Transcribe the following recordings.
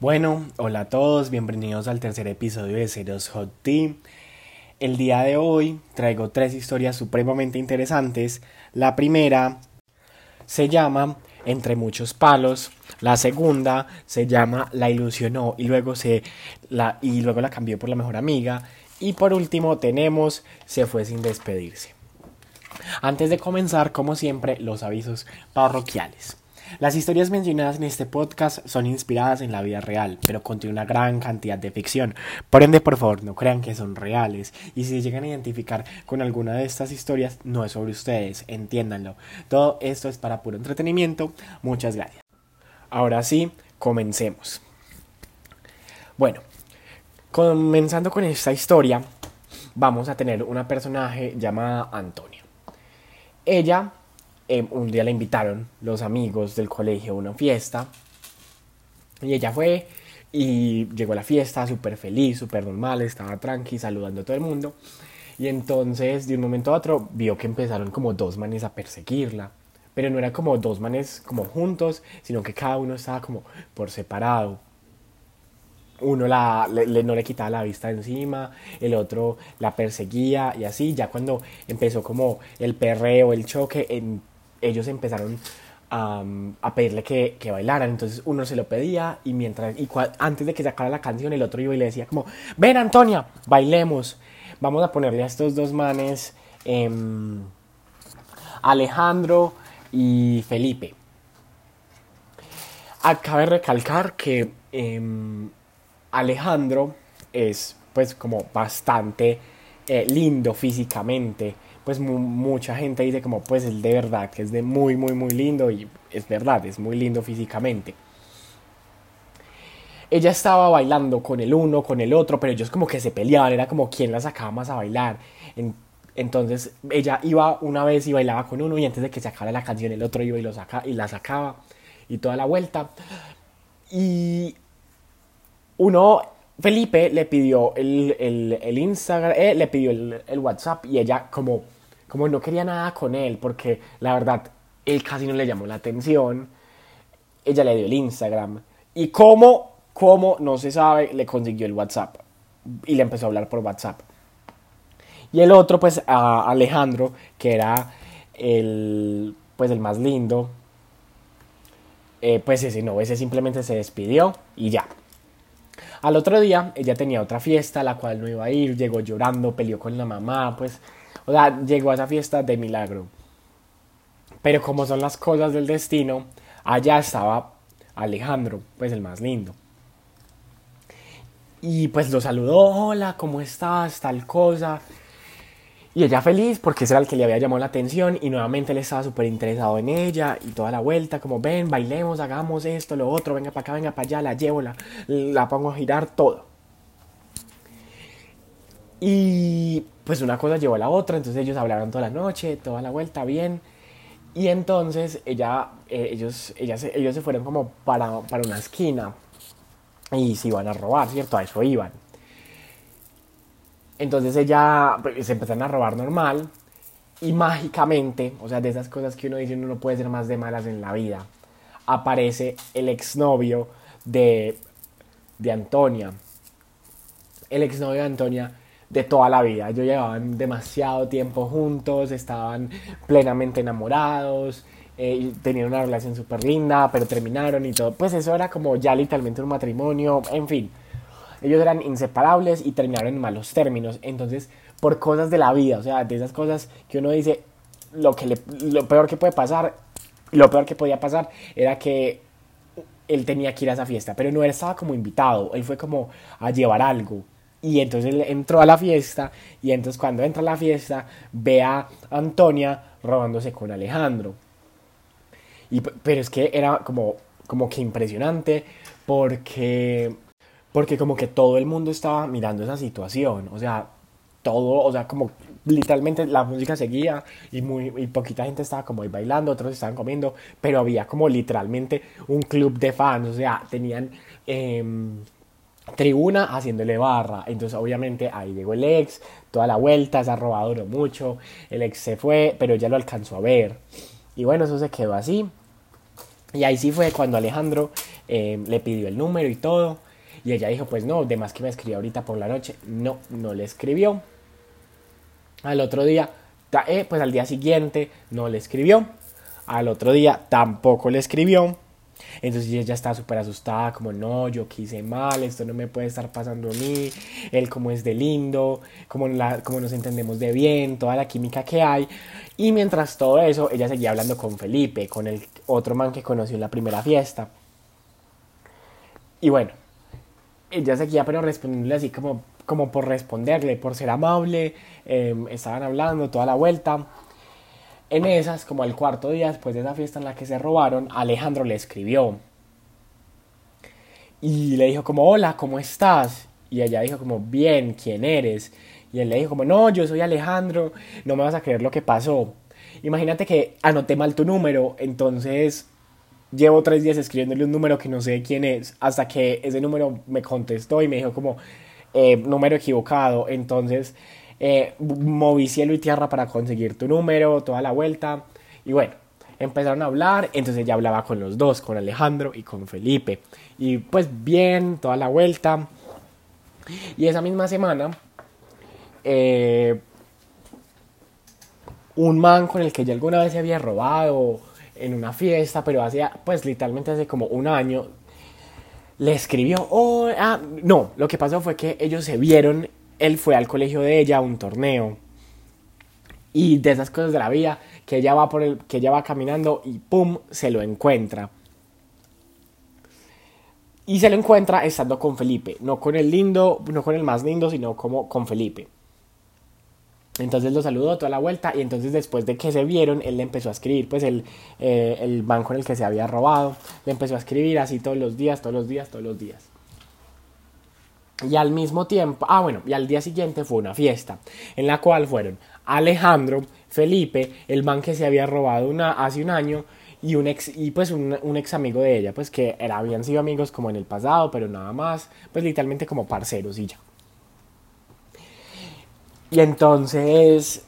Bueno, hola a todos, bienvenidos al tercer episodio de Ceros Hot Tea. El día de hoy traigo tres historias supremamente interesantes. La primera se llama Entre muchos palos, la segunda se llama La ilusionó y luego se la y luego la cambió por la mejor amiga y por último tenemos Se fue sin despedirse. Antes de comenzar, como siempre, los avisos parroquiales. Las historias mencionadas en este podcast son inspiradas en la vida real, pero contiene una gran cantidad de ficción. Por ende, por favor, no crean que son reales. Y si llegan a identificar con alguna de estas historias, no es sobre ustedes, entiéndanlo. Todo esto es para puro entretenimiento. Muchas gracias. Ahora sí, comencemos. Bueno, comenzando con esta historia, vamos a tener una personaje llamada Antonia. Ella Em, un día la invitaron los amigos del colegio a una fiesta y ella fue y llegó a la fiesta súper feliz, súper normal, estaba tranqui, saludando a todo el mundo. Y entonces, de un momento a otro, vio que empezaron como dos manes a perseguirla. Pero no era como dos manes como juntos, sino que cada uno estaba como por separado. Uno la, no le quitaba la vista encima, el otro la perseguía y así. Ya cuando empezó como el perreo, el choque, en, ellos empezaron a, pedirle que, bailaran. Entonces uno se lo pedía y mientras y antes de que sacara la canción el otro iba y le decía como, ven Antonia, bailemos. Vamos a ponerle a estos dos manes em, Alejandro y Felipe. Acabe de recalcar que em, Alejandro es pues como bastante eh, lindo físicamente pues mucha gente dice como pues es de verdad que es de muy muy muy lindo y es verdad, es muy lindo físicamente. Ella estaba bailando con el uno, con el otro, pero ellos como que se peleaban, era como quién la sacaba más a bailar. entonces ella iba una vez y bailaba con uno y antes de que se acabara la canción el otro iba y, lo saca, y la sacaba y toda la vuelta. Y uno Felipe le pidió el, el, Instagram, eh, le pidió el, el, WhatsApp y ella como como no quería nada con él, porque la verdad, él casi no le llamó la atención, ella le dio el Instagram. Y cómo, cómo, no se sabe, le consiguió el WhatsApp. Y le empezó a hablar por WhatsApp. Y el otro, pues, a Alejandro, que era el, pues, el más lindo, eh, pues ese no, ese simplemente se despidió y ya. Al otro día, ella tenía otra fiesta, a la cual no iba a ir, llegó llorando, peleó con la mamá, pues o sea, llegó a esa fiesta de milagro. Pero como son las cosas del destino, allá estaba Alejandro, pues el más lindo. Y pues lo saludó, hola, ¿cómo estás? Tal cosa. Y ella feliz porque ese era el que le había llamado la atención y nuevamente él estaba súper interesado en ella y toda la vuelta, como ven, bailemos, hagamos esto, lo otro, venga para acá, venga para allá, la llevo, la, la pongo a girar, todo. Y pues una cosa llevó a la otra, entonces ellos hablaron toda la noche, toda la vuelta, bien. Y entonces ella, eh, ellos, ellos se fueron como para, para una esquina y se iban a robar, ¿cierto? A eso iban. Entonces ella pues, se empezaron a robar normal y mágicamente, o sea, de esas cosas que uno dice uno no puede ser más de malas en la vida, aparece el exnovio de, de Antonia. El exnovio de Antonia de toda la vida. Ellos llevaban demasiado tiempo juntos, estaban plenamente enamorados, eh, tenían una relación súper linda, pero terminaron y todo. Pues eso era como ya literalmente un matrimonio, en fin. Ellos eran inseparables y terminaron en malos términos. Entonces, por cosas de la vida, o sea, de esas cosas que uno dice, lo, que lo peor que puede pasar, lo peor que podía pasar era que él tenía que ir a esa fiesta, pero no él estaba como invitado, él fue como a llevar algo. Y entonces él entró a la fiesta y entonces cuando entra a la fiesta ve a Antonia robándose con Alejandro. Y, pero es que era como, como que impresionante porque, porque como que todo el mundo estaba mirando esa situación. O sea, todo, o sea, como literalmente la música seguía y muy y poquita gente estaba como ahí bailando, otros estaban comiendo, pero había como literalmente un club de fans, o sea, tenían... Em, tribuna haciéndole barra. Entonces, obviamente, ahí llegó el ex, toda la vuelta, se ha robado mucho. El ex se fue, pero ya lo alcanzó a ver. Y bueno, eso se quedó así. Y ahí sí fue cuando Alejandro eh, le pidió el número y todo. Y ella dijo, pues no, de más que me escribió ahorita por la noche. No, no le escribió. Al otro día, eh, pues al día siguiente no le escribió. Al otro día tampoco le escribió. Entonces ella estaba súper asustada, como no, yo quise mal, esto no me puede estar pasando a mí, él como es de lindo, como, la, como nos entendemos de bien, toda la química que hay. Y mientras todo eso, ella seguía hablando con Felipe, con el otro man que conoció en la primera fiesta. Y bueno, ella seguía pero respondiéndole así como, como por responderle, por ser amable, em, estaban hablando toda la vuelta. En esas, como al cuarto día después de esa fiesta en la que se robaron, Alejandro le escribió. Y le dijo como, hola, ¿cómo estás? Y ella dijo como, bien, ¿quién eres? Y él le dijo como, no, yo soy Alejandro, no me vas a creer lo que pasó. Imagínate que anoté mal tu número, entonces llevo tres días escribiéndole un número que no sé quién es, hasta que ese número me contestó y me dijo como, eh, número equivocado. Entonces eh, moví cielo y tierra para conseguir tu número, toda la vuelta. Y bueno, empezaron a hablar, entonces ya hablaba con los dos, con Alejandro y con Felipe. Y pues bien, toda la vuelta. Y esa misma semana, eh, un man con el que ya alguna vez se había robado en una fiesta, pero hacía, pues literalmente hace como un año, le escribió, oh, ah, no, lo que pasó fue que ellos se vieron él fue al colegio de ella a un torneo. Y de esas cosas de la vida, que ella va por el, que ella va caminando y pum, se lo encuentra. Y se lo encuentra estando con Felipe, no con el lindo, no con el más lindo, sino como con Felipe. Entonces lo saludó toda la vuelta y entonces después de que se vieron, él le empezó a escribir, pues el, eh, el banco en el que se había robado, le empezó a escribir así todos los días, todos los días, todos los días. Y al mismo tiempo, ah bueno, y al día siguiente fue una fiesta en la cual fueron Alejandro, Felipe, el man que se había robado una, hace un año y un ex y pues un, un, ex amigo de ella, pues que era, habían sido amigos como en el pasado, pero nada más, pues literalmente como parceros y ya. Y entonces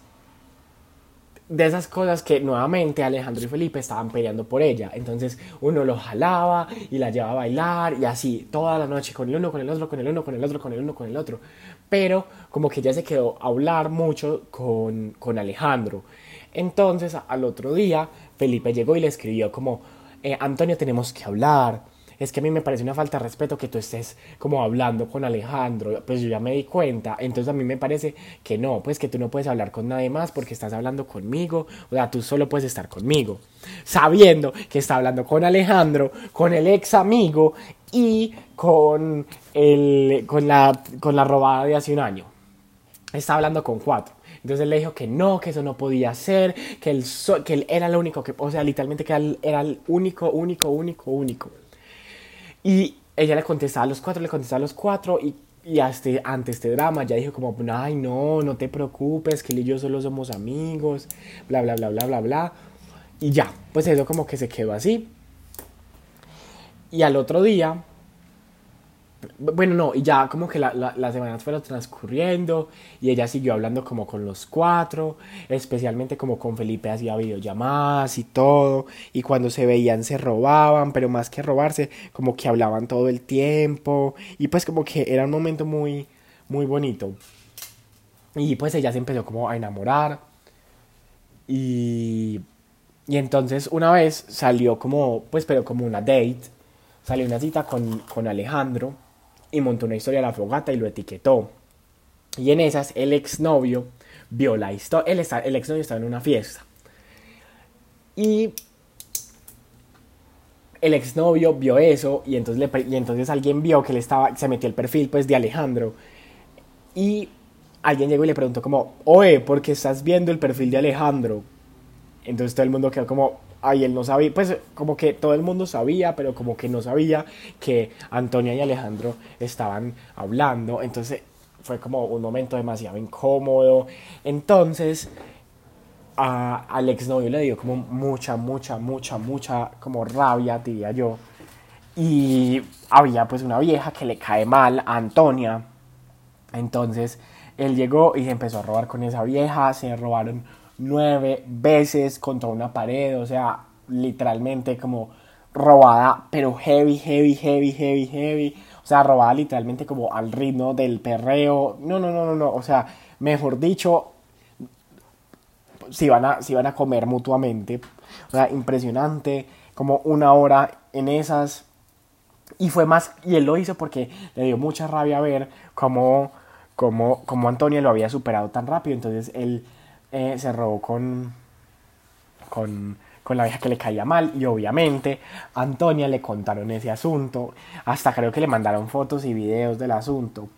de esas cosas que nuevamente Alejandro y Felipe estaban peleando por ella. Entonces uno lo jalaba y la llevaba a bailar y así toda la noche con el uno, con el otro, con el uno, con el otro, con el uno, con el otro. Pero como que ya se quedó a hablar mucho con, con Alejandro. Entonces al otro día Felipe llegó y le escribió como, eh, Antonio tenemos que hablar es que a mí me parece una falta de respeto que tú estés como hablando con Alejandro, pues yo ya me di cuenta, entonces a mí me parece que no, pues que tú no puedes hablar con nadie más porque estás hablando conmigo, o sea, tú solo puedes estar conmigo, sabiendo que está hablando con Alejandro, con el ex amigo y con, el, con, la, con la robada de hace un año. Está hablando con cuatro. Entonces él le dijo que no, que eso no podía ser, que él, que él era el único que, o sea, literalmente que él era el único, único, único, único. Y ella le contestaba a los cuatro, le contestaba a los cuatro y, y hasta, ante este drama ya dijo como, ay no, no te preocupes, que él y yo solo somos amigos, bla, bla, bla, bla, bla, bla. Y ya, pues eso como que se quedó así. Y al otro día, bueno, no, y ya como que la, las semanas fueron transcurriendo y ella siguió hablando como con los cuatro, especialmente como con Felipe hacía videollamadas y todo, y cuando se veían se robaban, pero más que robarse, como que hablaban todo el tiempo, y pues como que era un momento muy, muy bonito. Y pues ella se empezó como a enamorar, y, y entonces una vez salió como, pues pero como una date, salió una cita con, con Alejandro, y montó una historia a la fogata y lo etiquetó. Y en esas el exnovio vio la historia, el, el exnovio estaba en una fiesta. Y el exnovio vio eso y entonces, le, y entonces alguien vio que le estaba, se metió el perfil pues de Alejandro. Y alguien llegó y le preguntó como, oye, ¿por qué estás viendo el perfil de Alejandro? Entonces todo el mundo quedó como, ay, él no sabía, pues como que todo el mundo sabía, pero como que no sabía que Antonia y Alejandro estaban hablando, entonces fue como un momento demasiado incómodo, entonces a, al exnovio le dio como mucha, mucha, mucha, mucha como rabia, diría yo, y había pues una vieja que le cae mal a Antonia, entonces él llegó y se empezó a robar con esa vieja, se robaron nueve veces contra una pared, o sea, literalmente como robada, pero heavy, heavy, heavy, heavy, heavy. O sea, robada literalmente como al ritmo del perreo. No, no, no, no, no. O sea, mejor dicho, si van a, si van a comer mutuamente. O sea, impresionante. Como una hora en esas. Y fue más, y él lo hizo porque le dio mucha rabia ver cómo, cómo, cómo Antonia lo había superado tan rápido. Entonces él eh, se robó con, con, con la vieja que le caía mal y obviamente a Antonia le contaron ese asunto, hasta creo que le mandaron fotos y videos del asunto.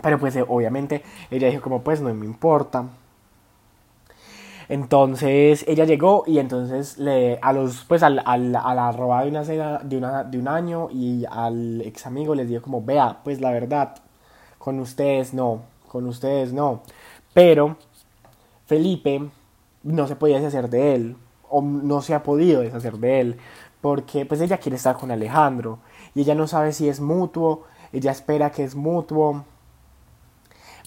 Pero pues eh, obviamente ella dijo como pues no me importa. Entonces ella llegó y entonces le, a los pues al, al, a la robada de una de, una, de un año y al ex amigo les dijo como vea pues la verdad con ustedes no, con ustedes no. Pero Felipe no se podía deshacer de él o no se ha podido deshacer de él porque pues ella quiere estar con Alejandro y ella no sabe si es mutuo, ella espera que es mutuo,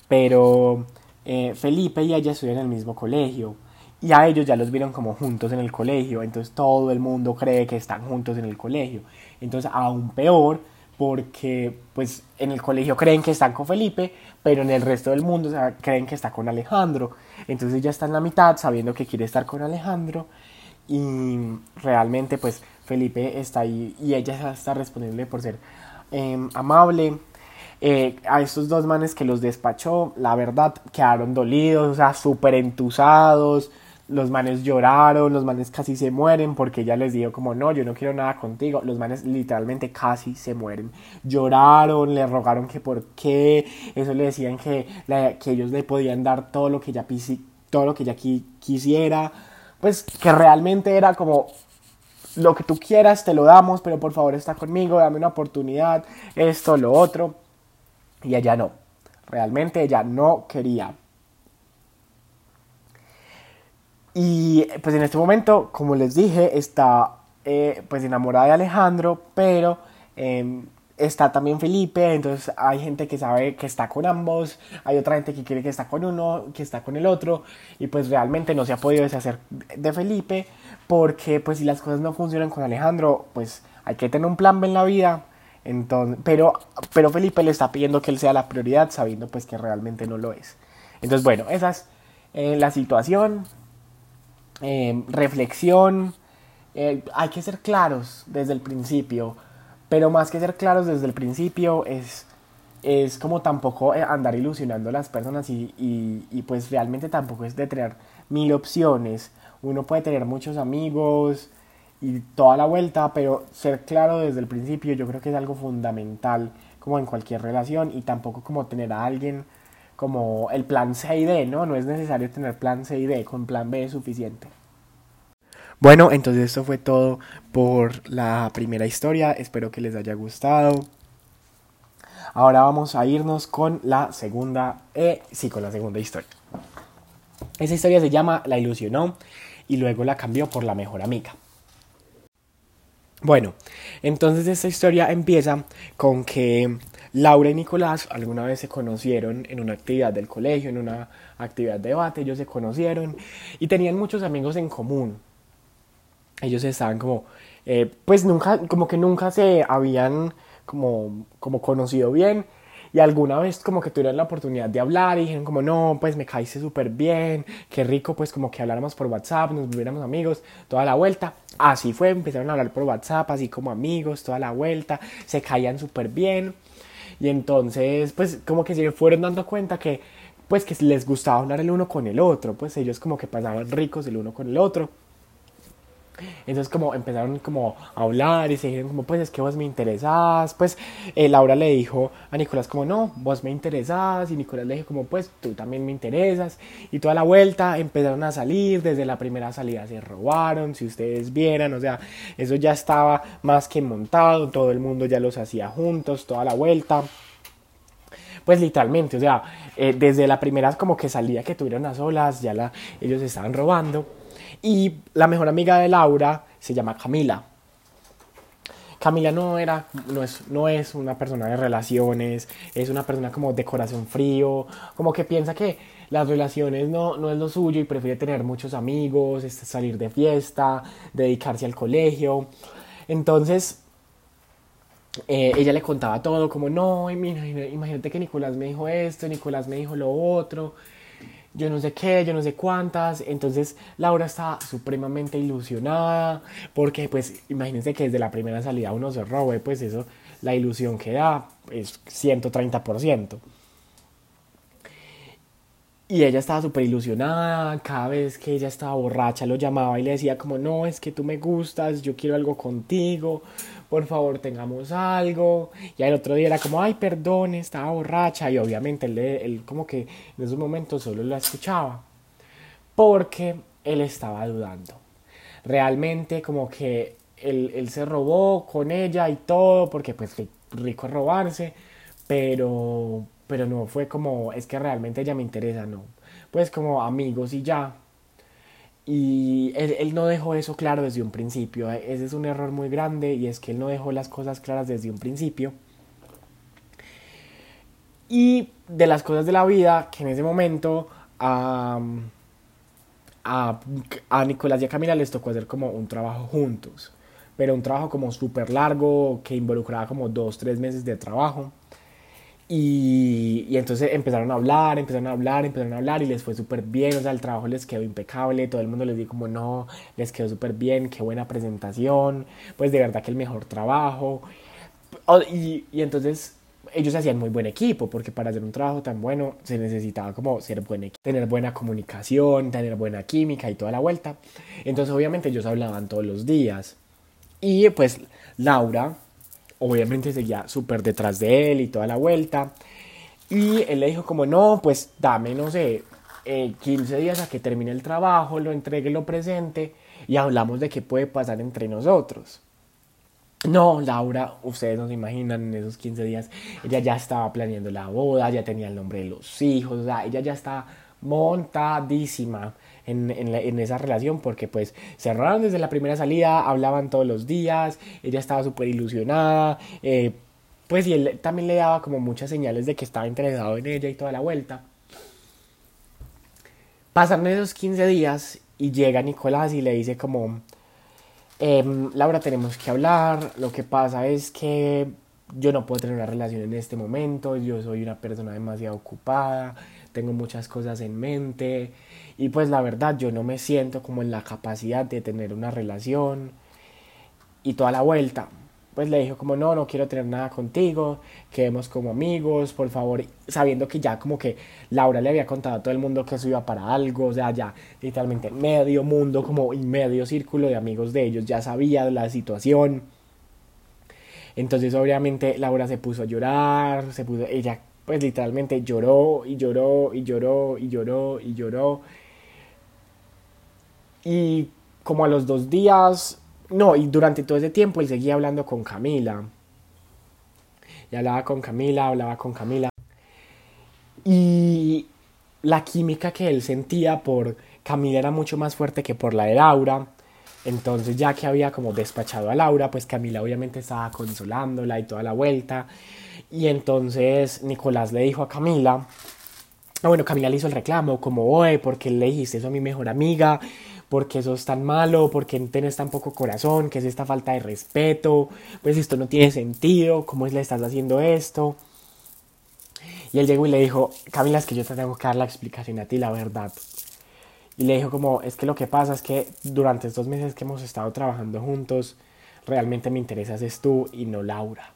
pero eh, Felipe y ella estudian en el mismo colegio y a ellos ya los vieron como juntos en el colegio, entonces todo el mundo cree que están juntos en el colegio, entonces aún peor porque pues en el colegio creen que están con Felipe, pero en el resto del mundo creen que está con Alejandro. Entonces ella está en la mitad sabiendo que quiere estar con Alejandro y realmente pues Felipe está ahí y ella está respondiendo por ser em, amable. Eh, a estos dos manes que los despachó, la verdad, quedaron dolidos, o sea, súper entusados, los manes lloraron, los manes casi se mueren porque ella les dijo como no, yo no quiero nada contigo. Los manes literalmente casi se mueren. Lloraron, le rogaron que por qué, eso le decían que, que ellos le podían dar todo lo que ella, todo lo que ella quisiera. Pues que realmente era como lo que tú quieras te lo damos, pero por favor está conmigo, dame una oportunidad, esto, lo otro. Y ella no, realmente ella no quería Y pues en este momento, como les dije, está eh, pues enamorada de Alejandro, pero em, está también Felipe, entonces hay gente que sabe que está con ambos, hay otra gente que quiere que está con uno, que está con el otro, y pues realmente no se ha podido deshacer de Felipe, porque pues si las cosas no funcionan con Alejandro, pues hay que tener un plan B en la vida, entonces, pero, pero Felipe le está pidiendo que él sea la prioridad, sabiendo pues que realmente no lo es. Entonces bueno, esa es eh, la situación, Em, reflexión. Eh, hay que ser claros desde el principio, pero más que ser claros desde el principio es, es como tampoco eh, andar ilusionando a las personas y, y, pues realmente tampoco es de tener mil opciones. Uno puede tener muchos amigos y toda la vuelta, pero ser claro desde el principio yo creo que es algo fundamental como en cualquier relación y tampoco como tener a alguien como el plan C y D, ¿no? No es necesario tener plan C y D, con plan B es suficiente. Bueno, entonces esto fue todo por la primera historia, espero que les haya gustado. Ahora vamos a irnos con la segunda, eh, sí, con la segunda historia. Esa historia se llama La ilusionó y luego la cambió por la mejor amiga. Bueno, entonces esta historia empieza con que Laura y Nicolás alguna vez se conocieron en una actividad del colegio, en una actividad de debate, ellos se conocieron y tenían muchos amigos en común. Ellos estaban como, eh, pues nunca, como que nunca se habían como, como conocido bien y alguna vez como que tuvieron la oportunidad de hablar y dijeron como no, pues me caíste súper bien, qué rico pues como que habláramos por WhatsApp, nos volviéramos amigos, toda la vuelta. Así fue, empezaron a hablar por WhatsApp, así como amigos, toda la vuelta, se caían súper bien. Y entonces, pues como que se fueron dando cuenta que, pues que les gustaba hablar el uno con el otro, pues ellos como que pasaban ricos el uno con el otro. Entonces como empezaron como a hablar y se dijeron como pues es que vos me interesás, pues eh, Laura le dijo a Nicolás como no, vos me interesás y Nicolás le dijo como pues tú también me interesas y toda la vuelta empezaron a salir, desde la primera salida se robaron, si ustedes vieran, o sea, eso ya estaba más que montado, todo el mundo ya los hacía juntos, toda la vuelta. Pues literalmente, o sea, eh, desde la primera como que salida que tuvieron a solas, ya la, ellos estaban robando. Y la mejor amiga de Laura se llama Camila. Camila no era, no es, no es una persona de relaciones, es una persona como de corazón frío, como que piensa que las relaciones no, no es lo suyo y prefiere tener muchos amigos, salir de fiesta, dedicarse al colegio. Entonces, eh, ella le contaba todo, como, no, imagínate que Nicolás me dijo esto, Nicolás me dijo lo otro, yo no sé qué, yo no sé cuántas. Entonces Laura estaba supremamente ilusionada, porque pues imagínense que desde la primera salida uno se robe, pues eso, la ilusión que da es 130%. Y ella estaba súper ilusionada, cada vez que ella estaba borracha lo llamaba y le decía como, no, es que tú me gustas, yo quiero algo contigo, por favor tengamos algo. Y el otro día era como, ay, perdón, estaba borracha. Y obviamente él, él como que en esos momentos solo la escuchaba, porque él estaba dudando. Realmente como que él, él se robó con ella y todo, porque pues rico robarse, pero pero no fue como, es que realmente ella me interesa, no. Pues como amigos y ya. Y él, no dejó eso claro desde un principio. Ese es un error muy grande y es que él no dejó las cosas claras desde un principio. Y de las cosas de la vida que en ese momento a, a, a Nicolás y a Camila les tocó hacer como un trabajo juntos. Pero un trabajo como súper largo que involucraba como dos, tres meses de trabajo. Y, y, entonces empezaron a hablar, empezaron a hablar, empezaron a hablar y les fue súper bien, o sea, el trabajo les quedó impecable, todo el mundo les dijo como no, les quedó súper bien, qué buena presentación, pues de verdad que el mejor trabajo. Y, y entonces ellos hacían muy buen equipo, porque para hacer un trabajo tan bueno se necesitaba como ser buen tener buena comunicación, tener buena química y toda la vuelta. Entonces obviamente ellos hablaban todos los días. Y pues Laura, obviamente seguía súper detrás de él y toda la vuelta. Y él le dijo como, no, pues dame, no sé, 15 eh, días a que termine el trabajo, lo entregue, lo presente y hablamos de qué puede pasar entre nosotros. No, Laura, ustedes no se imaginan en esos 15 días, ella ya estaba planeando la boda, ya tenía el nombre de los hijos, o sea, ella ya está montadísima en, esa relación porque pues cerraron desde la primera salida, hablaban todos los días, ella estaba súper ilusionada, eh, pues y él también le daba como muchas señales de que estaba interesado en ella y toda la vuelta. Pasan esos 15 días y llega Nicolás y le dice como, em, Laura, tenemos que hablar, lo que pasa es que yo no puedo tener una relación en este momento, yo soy una persona demasiado ocupada, tengo muchas cosas en mente y pues la verdad yo no me siento como en la capacidad de tener una relación y toda la vuelta. Pues le dijo como no, no quiero tener nada contigo, quedemos como amigos, por favor, sabiendo que ya como que Laura le había contado a todo el mundo que eso iba para algo, o sea, ya literalmente medio mundo como medio círculo de amigos de ellos ya sabía la situación. Entonces obviamente Laura se puso a llorar, se puso, ella pues literalmente lloró y lloró y lloró y lloró y lloró. Y como a los dos días, no, y durante todo ese tiempo él seguía hablando con Camila. Y hablaba con Camila, hablaba con Camila. Y la química que él sentía por Camila era mucho más fuerte que por la de Laura. Entonces ya que había como despachado a Laura, pues Camila obviamente estaba consolándola y toda la vuelta. Y entonces Nicolás le dijo a Camila, ah, bueno, Camila le hizo el reclamo, como, oye, ¿por qué le dijiste eso a mi mejor amiga? ¿Por qué es tan malo? ¿Por qué tienes tan poco corazón? ¿Qué es esta falta de respeto? Pues esto no tiene sentido, ¿cómo es le estás haciendo esto? Y él llegó y le dijo, Camila, es que yo te tengo que dar la explicación a ti, la verdad. Y le dijo como, es que lo que pasa es que durante estos meses que hemos estado trabajando juntos, realmente me interesas es tú y no Laura.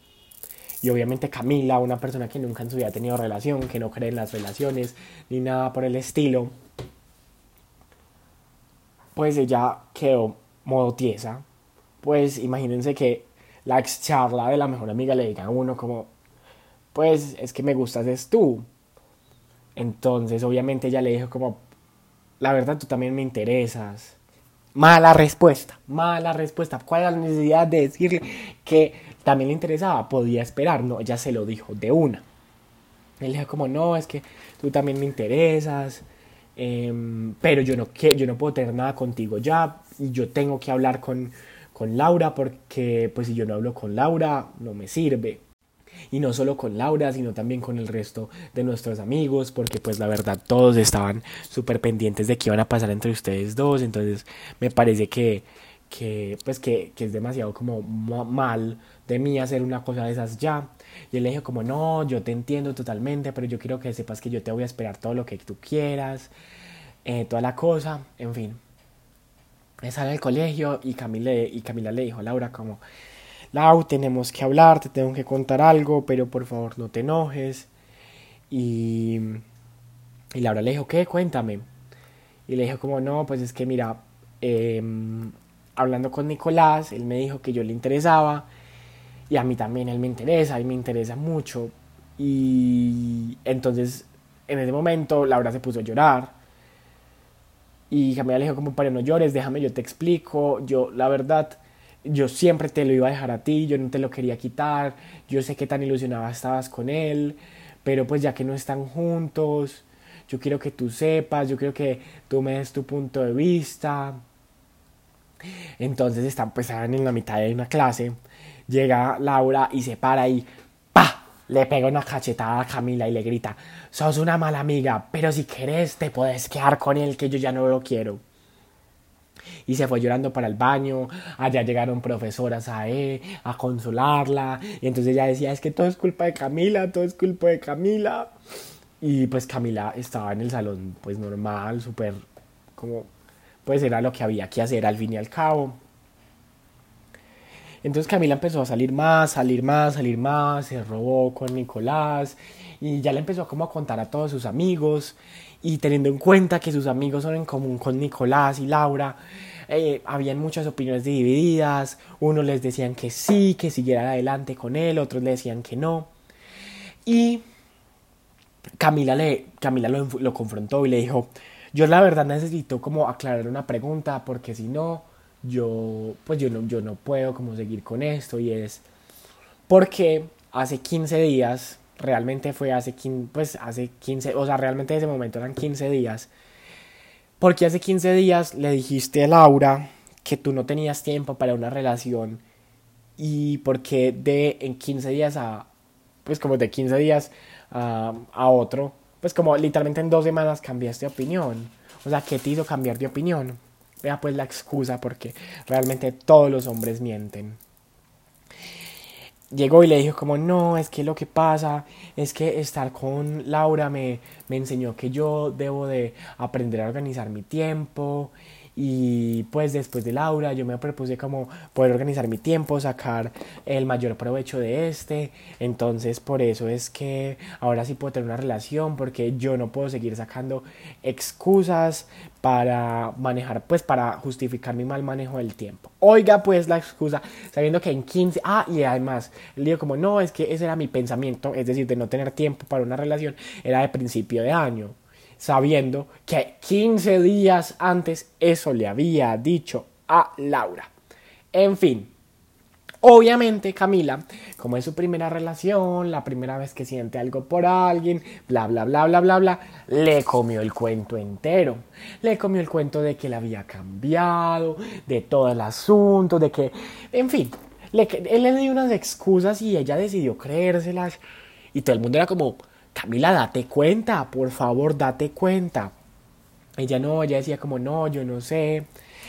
Y obviamente Camila, una persona que nunca en su vida ha tenido relación, que no cree en las relaciones, ni nada por el estilo, pues ella quedó modo tiesa. Pues imagínense que la ex charla de la mejor amiga le diga a uno como, pues es que me gustas es tú. Entonces obviamente ella le dijo como, la verdad tú también me interesas. Mala respuesta, mala respuesta. ¿Cuál es la necesidad de decirle que también le interesaba? Podía esperar, no, ella se lo dijo de una. Él dijo como, no, es que tú también me interesas, em, pero yo no, yo no puedo tener nada contigo. Ya y yo tengo que hablar con, con Laura porque pues si yo no hablo con Laura no me sirve. Y no solo con Laura, sino también con el resto de nuestros amigos, porque pues la verdad todos estaban súper pendientes de qué iban a pasar entre ustedes dos, entonces me parece que, que pues que, que es demasiado como mal de mí hacer una cosa de esas ya. Y él le dijo como, no, yo te entiendo totalmente, pero yo quiero que sepas que yo te voy a esperar todo lo que tú quieras, eh, toda la cosa, en fin. Sale al colegio y Camila, y Camila le dijo a Laura como, Lau, tenemos que hablar, te tengo que contar algo, pero por favor no te enojes. Y, y Laura le dijo, ¿qué? Cuéntame. Y le dijo como, no, pues es que mira, em, hablando con Nicolás, él me dijo que yo le interesaba y a mí también él me interesa y me interesa mucho. Y entonces en ese momento Laura se puso a llorar y Camila le dijo como, para no llores, déjame, yo te explico, yo la verdad, yo siempre te lo iba a dejar a ti, yo no te lo quería quitar, yo sé que tan ilusionada estabas con él, pero pues ya que no están juntos, yo quiero que tú sepas, yo quiero que tú me des tu punto de vista, entonces están pues en la mitad de una clase. Llega Laura y se para y ¡pa! Le pega una cachetada a Camila y le grita, sos una mala amiga, pero si querés te puedes quedar con él que yo ya no lo quiero. Y se fue llorando para el baño, allá llegaron profesoras a, él, a consolarla, y entonces ella decía, es que todo es culpa de Camila, todo es culpa de Camila. Y pues Camila estaba en el salón pues normal, súper como pues era lo que había que hacer al fin y al cabo. Entonces Camila empezó a salir más, salir más, salir más, se robó con Nicolás y ya le empezó como a contar a todos sus amigos y teniendo en cuenta que sus amigos son en común con Nicolás y Laura, eh, habían muchas opiniones divididas, unos les decían que sí, que siguieran adelante con él, otros le decían que no. Y Camila, le, Camila lo, lo confrontó y le dijo, yo la verdad necesito como aclarar una pregunta porque si no, yo pues yo no, yo no puedo como seguir con esto y es porque hace 15 días, realmente fue hace 15, pues hace 15, o sea, realmente en ese momento eran 15 días, porque hace 15 días le dijiste a Laura que tú no tenías tiempo para una relación y porque de en 15 días a, pues como de 15 días a, a otro, pues como literalmente en dos semanas cambiaste de opinión. O sea, ¿qué te hizo cambiar de opinión? Vea pues la excusa porque realmente todos los hombres mienten. Llegó y le dijo como, no, es que lo que pasa es que estar con Laura me, me enseñó que yo debo de aprender a organizar mi tiempo y pues después de Laura yo me propuse como poder organizar mi tiempo, sacar el mayor provecho de este. Entonces por eso es que ahora sí puedo tener una relación porque yo no puedo seguir sacando excusas para manejar, pues para justificar mi mal manejo del tiempo. Oiga pues la excusa, sabiendo que en 15, ah, y además, le digo como, no, es que ese era mi pensamiento, es decir, de no tener tiempo para una relación, era de principio de año sabiendo que 15 días antes eso le había dicho a Laura. En fin, Obviamente Camila, como es su primera relación, la primera vez que siente algo por alguien, bla, bla, bla, bla, bla, bla, le comió el cuento entero. Le comió el cuento de que le había cambiado, de todo el asunto, de que, en fin, le, él le dio unas excusas y ella decidió creérselas. Y todo el mundo era como, Camila, date cuenta, por favor, date cuenta. Ella no, ella decía como, no, yo no sé.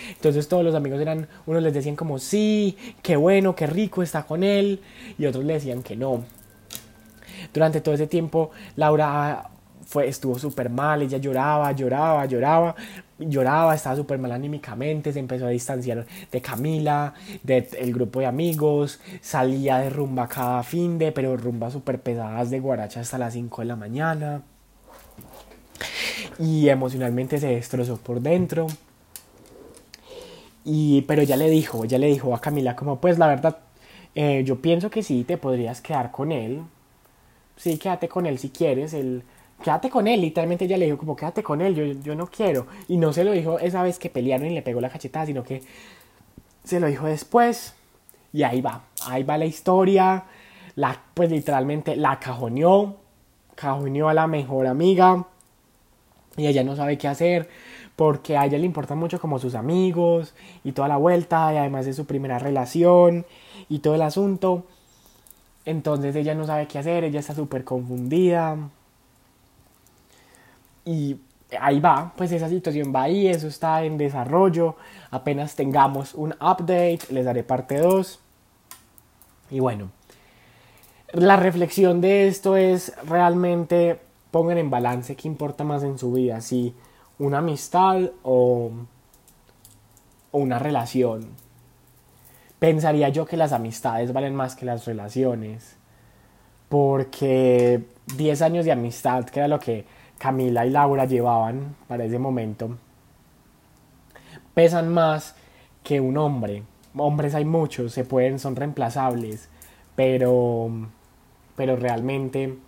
Entonces todos los amigos eran, unos les decían como, sí, qué bueno, qué rico está con él, y otros le decían que no. Durante todo ese tiempo, Laura fue, estuvo súper mal, ella lloraba, lloraba, lloraba, lloraba, estaba súper mal anímicamente, se empezó a distanciar de Camila, del grupo de amigos, salía de rumba cada fin de, pero rumba súper pesadas de guaracha hasta las 5 de la mañana. Y emocionalmente se destrozó por dentro. Y, pero ya le dijo, ya le dijo a Camila como pues la verdad, eh, yo pienso que sí, te podrías quedar con él. Sí, quédate con él si quieres. Él, quédate con él, literalmente ella le dijo como quédate con él, yo, yo no quiero. Y no se lo dijo esa vez que pelearon y le pegó la cachetada, sino que se lo dijo después. Y ahí va, ahí va la historia. La, pues literalmente la cajoneó, cajoneó a la mejor amiga. Y ella no sabe qué hacer porque a ella le importan mucho como sus amigos y toda la vuelta y además de su primera relación y todo el asunto. Entonces ella no sabe qué hacer, ella está súper confundida. Y ahí va, pues esa situación va ahí, eso está en desarrollo. Apenas tengamos un update, les daré parte 2. Y bueno, la reflexión de esto es realmente pongan en balance qué importa más en su vida, si una amistad o, o una relación. Pensaría yo que las amistades valen más que las relaciones, porque 10 años de amistad, que era lo que Camila y Laura llevaban para ese momento, pesan más que un hombre. Hombres hay muchos, se pueden, son reemplazables, pero, pero realmente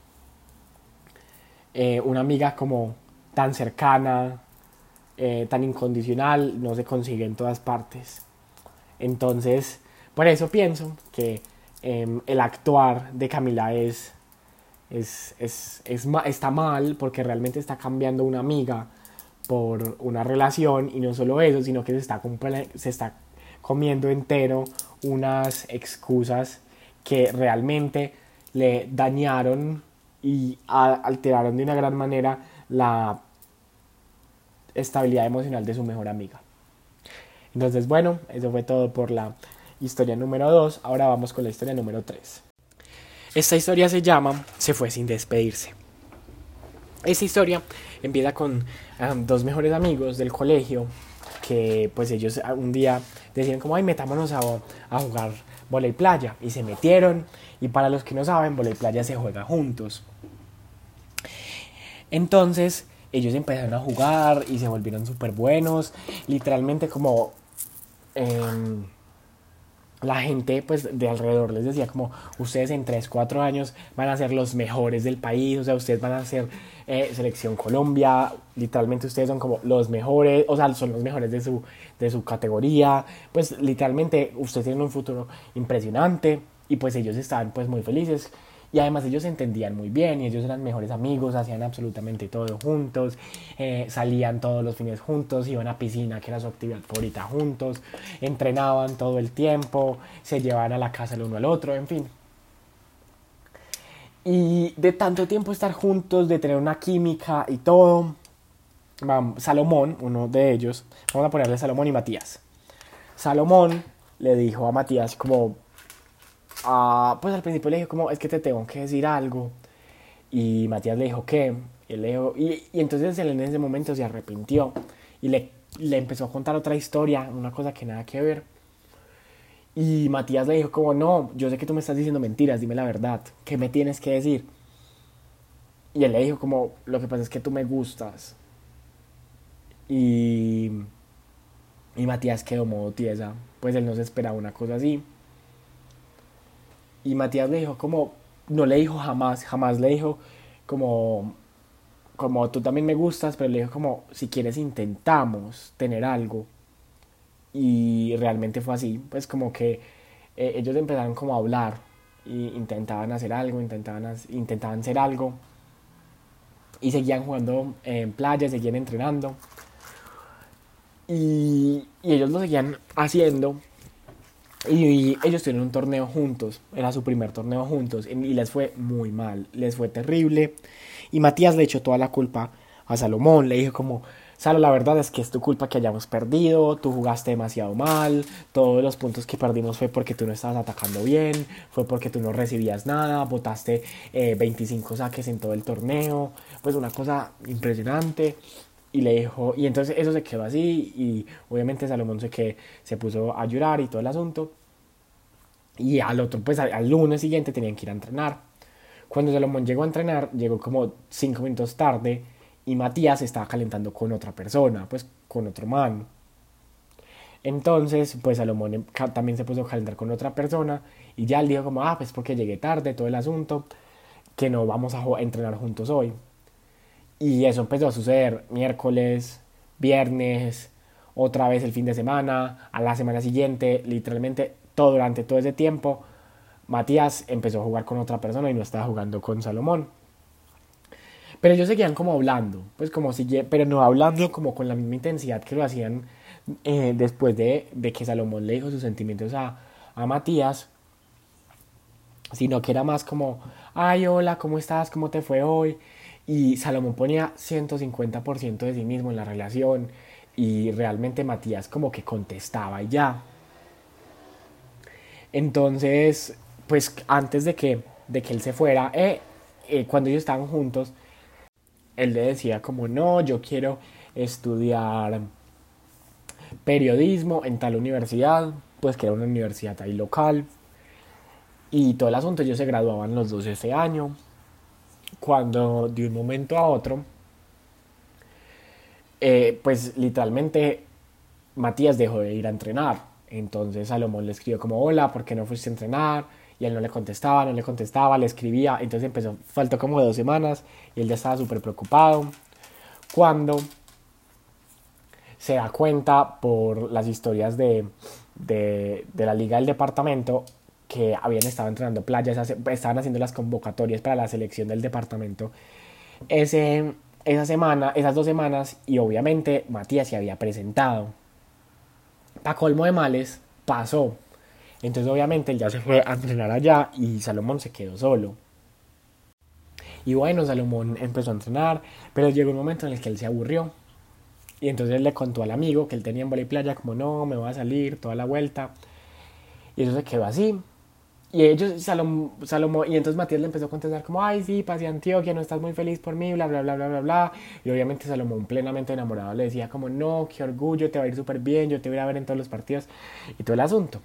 eh, una amiga como tan cercana, eh, tan incondicional, no se consigue en todas partes. Entonces, por eso pienso que em, el actuar de Camila es es, es, es, está mal porque realmente está cambiando una amiga por una relación y no solo eso, sino que se está, se está comiendo entero unas excusas que realmente le dañaron y alteraron de una gran manera la estabilidad emocional de su mejor amiga. Entonces, bueno, eso fue todo por la historia número 2. Ahora vamos con la historia número 3. Esta historia se llama Se fue sin despedirse. Esta historia empieza con dos mejores amigos del colegio que pues ellos un día decían como ay metámonos a, a jugar volei playa y se metieron. Y para los que no saben volei playa se juega juntos. Entonces ellos empezaron a jugar y se volvieron súper buenos literalmente como em, la gente pues de alrededor les decía como ustedes en 3, 4 años van a ser los mejores del país, o sea, ustedes van a ser eh, selección Colombia, literalmente ustedes son como los mejores, o sea, son los mejores de su, de su categoría, pues literalmente ustedes tienen un futuro impresionante y pues ellos estaban pues muy felices y además ellos se entendían muy bien y ellos eran mejores amigos, hacían absolutamente todo juntos, eh, salían todos los fines juntos, iban a piscina, que era su actividad favorita juntos, entrenaban todo el tiempo, se llevaban a la casa el uno al otro, en fin. Y de tanto tiempo estar juntos, de tener una química y todo, Salomón, uno de ellos, vamos a ponerle Salomón y Matías. Salomón le dijo a Matías como, pues al principio le dijo como, es que te tengo que decir algo. Y Matías le dijo, ¿qué? Y, le dijo, y, entonces él en ese momento se arrepintió y le, le empezó a contar otra historia, una cosa que nada que ver. Y Matías le dijo como, no, yo sé que tú me estás diciendo mentiras, dime la verdad, ¿qué me tienes que decir? Y él le dijo como, lo que pasa es que tú me gustas. Y, y Matías quedó modo tiesa, pues él no se esperaba una cosa así. Y Matías le dijo como, no le dijo jamás, jamás le dijo como, como tú también me gustas, pero le dijo como, si quieres intentamos tener algo. Y realmente fue así, pues como que eh, ellos empezaron como a hablar y intentaban hacer algo, intentaban, intentaban hacer algo. Y seguían jugando en playa, seguían entrenando. Y, y ellos lo seguían haciendo y, ellos tuvieron un torneo juntos, era su primer torneo juntos y les fue muy mal, les fue terrible. Y Matías le echó toda la culpa a Salomón, le dijo como, Salo, la verdad es que es tu culpa que hayamos perdido, tú jugaste demasiado mal, todos los puntos que perdimos fue porque tú no estabas atacando bien, fue porque tú no recibías nada, botaste 25 eh, saques en todo el torneo, pues una cosa impresionante y le dijo, y entonces eso se quedó así y obviamente Salomón se, que, se puso a llorar y todo el asunto. Y al otro, pues al, lunes siguiente tenían que ir a entrenar. Cuando Salomón llegó a entrenar, llegó como cinco minutos tarde y Matías estaba calentando con otra persona, pues con otro man. Entonces, pues Salomón em, también se puso a calentar con otra persona y ya él dijo como, ah, pues porque llegué tarde, todo el asunto, que no vamos a entrenar juntos hoy. Y eso empezó a suceder miércoles, viernes, otra vez el fin de semana, a la semana siguiente, literalmente todo durante todo ese tiempo, Matías empezó a jugar con otra persona y no estaba jugando con Salomón. Pero ellos seguían como hablando, pues como sigue, pero no hablando como con la misma intensidad que lo hacían eh, después de, de, que Salomón le dijo sus sentimientos a, a Matías, sino que era más como, ay, hola, ¿cómo estás? ¿Cómo te fue hoy? Y Salomón ponía 150% de sí mismo en la relación y realmente Matías como que contestaba y ya. Entonces, pues antes de que, de que él se fuera, eh, eh, cuando ellos estaban juntos, él le decía como, no, yo quiero estudiar periodismo en tal universidad, pues que era una universidad ahí local. Y todo el asunto, ellos se graduaban los dos ese año, cuando de un momento a otro, eh, pues literalmente Matías dejó de ir a entrenar. Entonces Salomón le escribió como, hola, ¿por qué no fuiste a entrenar? Y él no le contestaba, no le contestaba, le escribía. Entonces empezó, faltó como dos semanas y él ya estaba súper preocupado. Cuando se da cuenta por las historias de, de, de la liga del departamento que habían estado entrenando playas, estaban haciendo las convocatorias para la selección del departamento. Ese, esa semana, esas dos semanas, y obviamente Matías se había presentado. Para colmo de males, pasó. Entonces obviamente él ya se fue a entrenar allá y Salomón se quedó solo. Y bueno, Salomón empezó a entrenar, pero llegó un momento en el que él se aburrió y entonces él le contó al amigo que él tenía en Boli Playa como no, me voy a salir toda la vuelta. Y eso se quedó así. Y ellos, Salomón, y entonces Matías le empezó a contestar como, ay, sí, pasé a Antioquia, no estás muy feliz por mí, bla, bla, bla, bla, bla, bla. Y obviamente Salomón, plenamente enamorado, le decía como, no, qué orgullo, te va a ir súper bien, yo te voy a ver en todos los partidos y todo el asunto.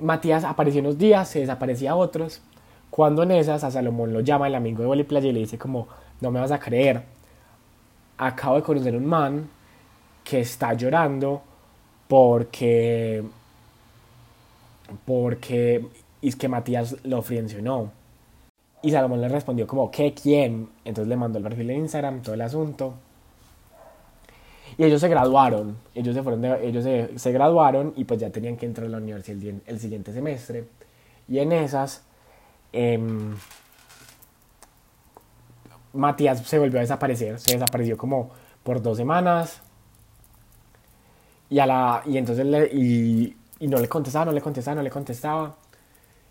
Matías apareció unos días, se desaparecía otros. Cuando en esas a Salomón lo llama el amigo de Boli Playa y le dice como, no me vas a creer, acabo de conocer un man que está llorando porque porque es que Matías lo frencionó. Y Salomón le respondió como, ¿qué? ¿Quién? Entonces le mandó el perfil de Instagram, todo el asunto. Y ellos se graduaron, ellos se fueron ellos se, graduaron y pues ya tenían que entrar a la universidad el, siguiente semestre. Y en esas, em, Matías se volvió a desaparecer, se desapareció como por dos semanas. Y, a la, y entonces le, y, no le contestaba, no le contestaba, no le contestaba.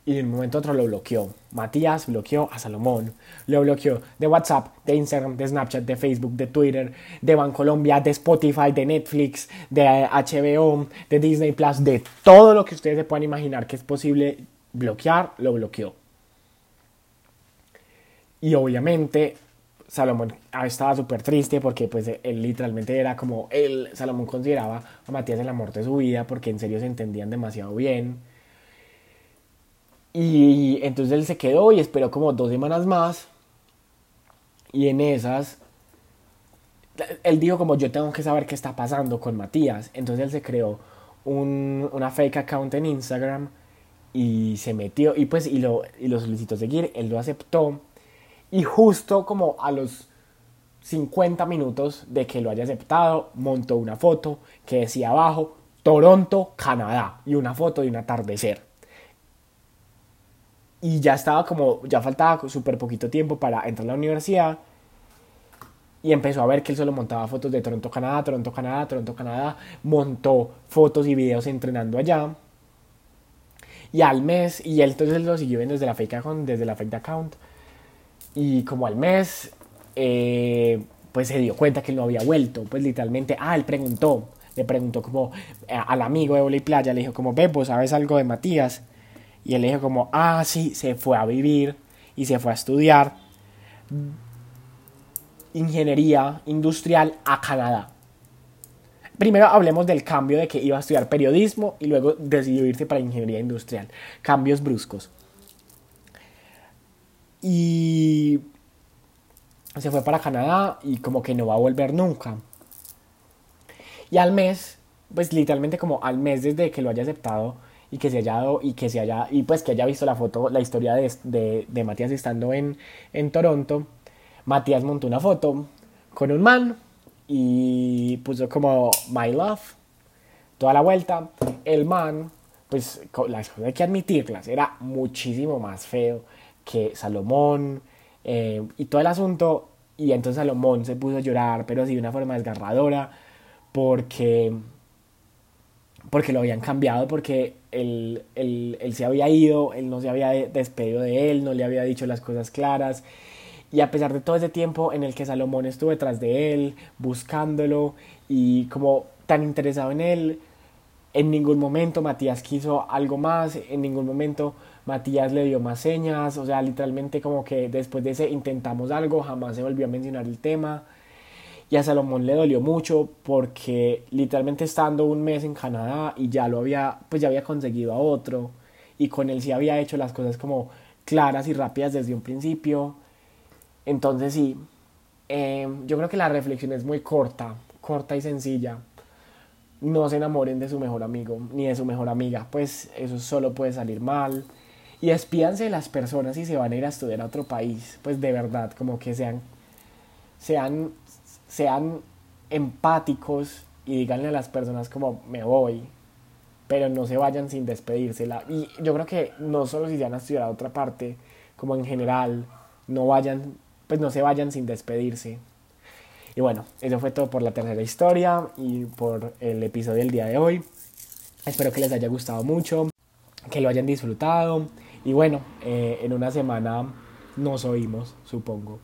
Y de un momento a otro lo bloqueó. Matías bloqueó a Salomón. Lo bloqueó de WhatsApp, de Instagram, de Snapchat, de Facebook, de Twitter, de Bancolombia, de Spotify, de Netflix, de HBO, de Disney Plus, de todo lo que ustedes se puedan imaginar que es posible bloquear, lo bloqueó. Y obviamente Salomón estaba súper triste porque pues él literalmente era como él, Salomón consideraba a Matías el amor de su vida porque en serio se entendían demasiado bien. Y entonces él se quedó y esperó como dos semanas más. Y en esas, él dijo como yo tengo que saber qué está pasando con Matías. Entonces él se creó un, una fake account en Instagram y se metió y pues y lo, y lo solicitó seguir. Él lo aceptó y justo como a los 50 minutos de que lo haya aceptado, montó una foto que decía abajo Toronto, Canadá y una foto de un atardecer. Y ya estaba como, ya faltaba súper poquito tiempo para entrar a la universidad. Y empezó a ver que él solo montaba fotos de Toronto, Canadá, Toronto, Canadá, Toronto, Canadá. Montó fotos y videos entrenando allá. Y al mes, y él entonces lo siguió viendo desde la fake account, desde la fake account y como al mes, eh, pues se dio cuenta que él no había vuelto. Pues literalmente, ah, él preguntó, le preguntó como eh, al amigo de Oli Playa, le dijo como, Bebo, ¿sabes algo de Matías? Y él le dijo como, ah, sí, se fue a vivir y se fue a estudiar ingeniería industrial a Canadá. Primero hablemos del cambio de que iba a estudiar periodismo y luego decidió irse para ingeniería industrial. Cambios bruscos. Y se fue para Canadá y como que no va a volver nunca. Y al mes, pues literalmente como al mes desde que lo haya aceptado y que se haya dado y que se haya y pues que haya visto la foto, la historia de, de, Matías estando en, en Toronto, Matías montó una foto con un man y puso como My Love toda la vuelta. El man, pues las cosas hay que admitirlas, era muchísimo más feo que Salomón eh, y todo el asunto. Y entonces Salomón se puso a llorar, pero así de una forma desgarradora, porque, porque lo habían cambiado, porque él, él, él se había ido, él no se había despedido de él, no le había dicho las cosas claras. Y a pesar de todo ese tiempo en el que Salomón estuvo detrás de él, buscándolo y como tan interesado en él, en ningún momento Matías quiso algo más, en ningún momento Matías le dio más señas, o sea, literalmente como que después de ese intentamos algo, jamás se volvió a mencionar el tema. Y a Salomón le dolió mucho porque literalmente estando un mes en Canadá y ya lo había, pues ya había conseguido a otro y con él sí había hecho las cosas como claras y rápidas desde un principio. Entonces sí, em, yo creo que la reflexión es muy corta, corta y sencilla. No se enamoren de su mejor amigo ni de su mejor amiga, pues eso solo puede salir mal. Y despídanse de las personas y se van a ir a estudiar a otro país, pues de verdad, como que sean, sean, sean empáticos y díganle a las personas como me voy, pero no se vayan sin despedírsela. Y yo creo que no solo si se van a estudiar a otra parte, como en general, no vayan, pues no se vayan sin despedirse. Y bueno, eso fue todo por la tercera historia y por el episodio del día de hoy. Espero que les haya gustado mucho, que lo hayan disfrutado. Y bueno, eh, en una semana nos oímos, supongo.